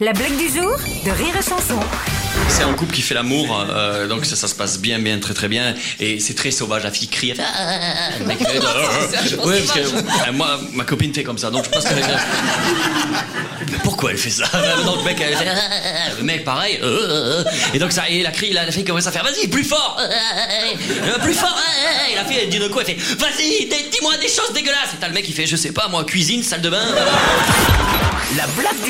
La blague du jour de Rire et Chanson. C'est un couple qui fait l'amour, euh, donc ça, ça se passe bien, bien, très, très bien, et c'est très sauvage. La fille crie, elle fait, Ah, ah, ah. le mec fait, Ah, ah, ah. Ouais, parce que euh, moi, ma copine fait comme ça, donc je pense qu'elle. Mais Pourquoi elle fait ça? Donc le mec, elle fait, Ah, ah, ah. le mec, pareil, euh, euh, euh. et donc ça, et la crie, la, la fille commence à faire, vas-y, plus fort, Euh, euh, plus fort, euh, et la fille, elle dit d'un coup, elle fait, vas-y, dis- dis-moi des choses dégueulasses. Et t'as le mec qui fait, je sais pas, moi, cuisine, salle de bain.